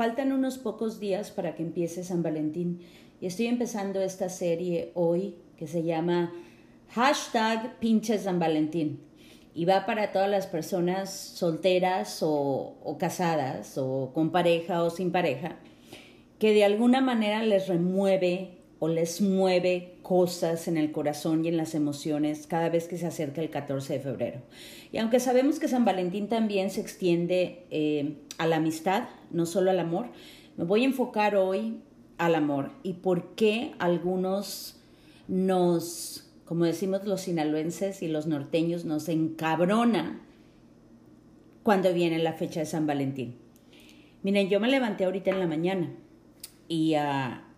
faltan unos pocos días para que empiece San Valentín. Y estoy empezando esta serie hoy que se llama hashtag pinche San Valentín. Y va para todas las personas solteras o, o casadas o con pareja o sin pareja que de alguna manera les remueve o les mueve cosas en el corazón y en las emociones cada vez que se acerca el 14 de febrero. Y aunque sabemos que San Valentín también se extiende eh, a la amistad, no solo al amor, me voy a enfocar hoy al amor y por qué algunos nos, como decimos los sinaloenses y los norteños, nos encabrona cuando viene la fecha de San Valentín. Miren, yo me levanté ahorita en la mañana y... Uh,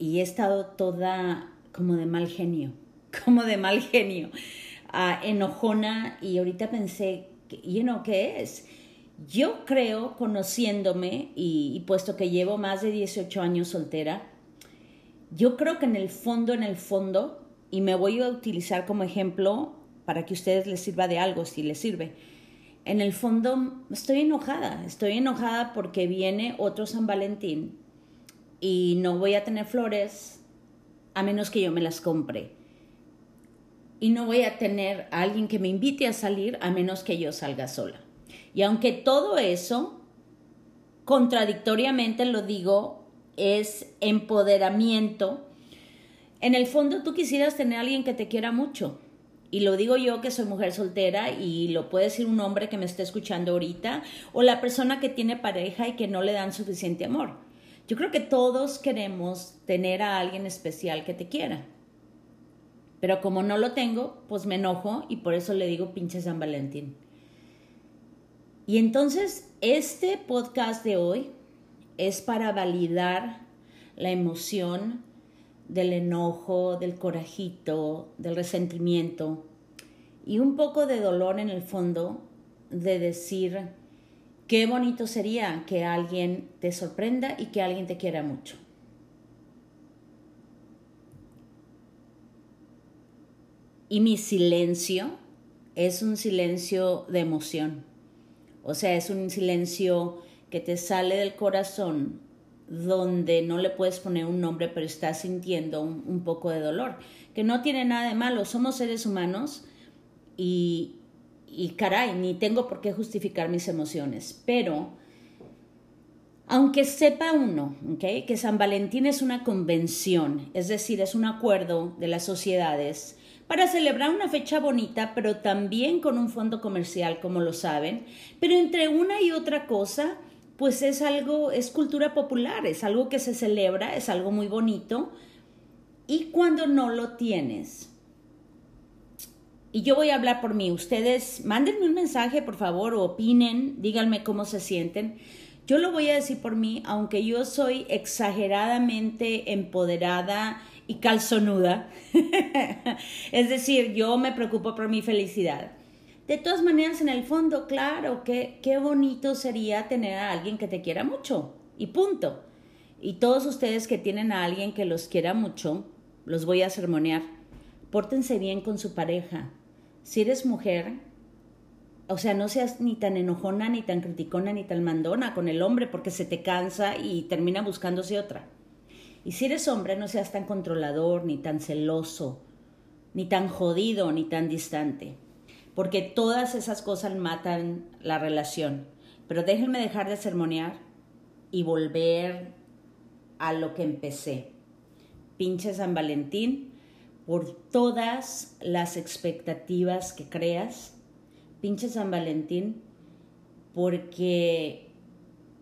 y he estado toda como de mal genio, como de mal genio, ah, enojona y ahorita pensé, ¿y no qué es? Yo creo, conociéndome y, y puesto que llevo más de 18 años soltera, yo creo que en el fondo, en el fondo, y me voy a utilizar como ejemplo para que a ustedes les sirva de algo, si les sirve. En el fondo estoy enojada, estoy enojada porque viene otro San Valentín y no voy a tener flores a menos que yo me las compre. Y no voy a tener a alguien que me invite a salir a menos que yo salga sola. Y aunque todo eso, contradictoriamente lo digo, es empoderamiento, en el fondo tú quisieras tener a alguien que te quiera mucho. Y lo digo yo que soy mujer soltera y lo puede decir un hombre que me esté escuchando ahorita o la persona que tiene pareja y que no le dan suficiente amor yo creo que todos queremos tener a alguien especial que te quiera. Pero como no lo tengo, pues me enojo y por eso le digo pinche San Valentín. Y entonces este podcast de hoy es para validar la emoción del enojo, del corajito, del resentimiento y un poco de dolor en el fondo de decir, Qué bonito sería que alguien te sorprenda y que alguien te quiera mucho. Y mi silencio es un silencio de emoción. O sea, es un silencio que te sale del corazón donde no le puedes poner un nombre, pero estás sintiendo un, un, poco de dolor, que no tiene nada de malo, somos seres humanos y, y caray, ni tengo por qué justificar mis emociones, pero aunque sepa uno que San Valentín es una convención, es decir, es un acuerdo de las sociedades para celebrar una fecha bonita, pero también con un fondo comercial, como lo saben, pero entre una y otra cosa, pues es algo, es cultura popular, es algo que se celebra, es algo muy bonito, y cuando no lo tienes, y yo voy a hablar por mí. Ustedes mándenme un mensaje, por favor, o opinen, díganme cómo se sienten. Yo lo voy a decir por mí, aunque yo soy exageradamente empoderada y calzonuda. es decir, yo me preocupo por mi felicidad. De todas maneras, en el fondo, claro, que qué bonito sería tener a alguien que te quiera mucho. Y punto. Y todos ustedes que tienen a alguien que los quiera mucho, los voy a sermonear. Pórtense bien con su pareja si eres mujer, o sea, no seas ni tan enojona, ni tan criticona, ni tan mandona con el hombre porque se te cansa y termina buscándose otra. Y si eres hombre, no seas tan controlador, ni tan celoso, ni tan jodido, ni tan distante. Porque todas esas cosas matan la relación. Pero déjenme dejar de sermonear y volver a lo que empecé. Pinche San Valentín, por todas las expectativas que creas, pinche San Valentín, porque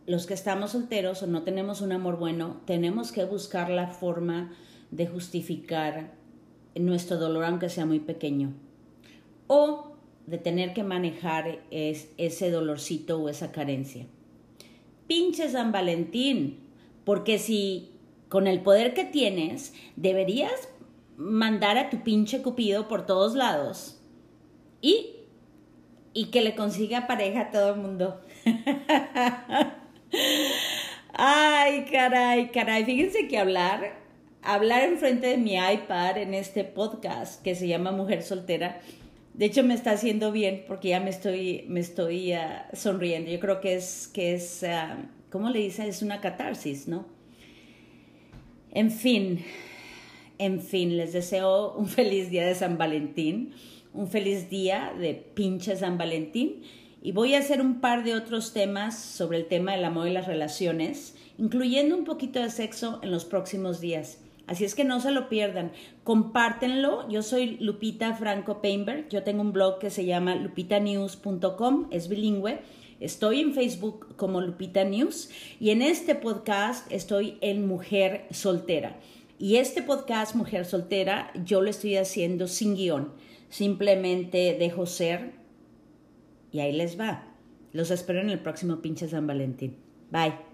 los que estamos solteros o no tenemos un amor bueno, tenemos que buscar la forma de justificar nuestro dolor aunque sea muy pequeño. O de tener que manejar ese dolorcito o esa carencia. Pinche San Valentín, porque si con el poder que tienes deberías mandar a tu pinche cupido por todos lados y, y que le consiga pareja a todo el mundo. Ay, caray, caray. Fíjense que hablar, hablar enfrente de mi iPad en este podcast que se llama Mujer Soltera, de hecho me está haciendo bien porque ya me estoy, me estoy ah, sonriendo. Yo creo que es, que es ah, ¿cómo le dice? Es una catarsis, ¿no? En fin, en fin, les deseo un feliz día de San Valentín, un feliz día de pinche San Valentín y voy a hacer un par de otros temas sobre el tema del amor y las relaciones, incluyendo un poquito de sexo en los próximos días. Así es que no se lo pierdan. Compártenlo. Yo soy Lupita Franco Painberg. Yo tengo un blog que se llama lupitanews.com. Es bilingüe. Estoy en Facebook como Lupita News y en este podcast estoy en Mujer Soltera. Y este podcast Mujer Soltera yo lo estoy haciendo sin guion. Simplemente dejo ser y ahí les va. Los espero en el próximo pinche San Valentín. Bye.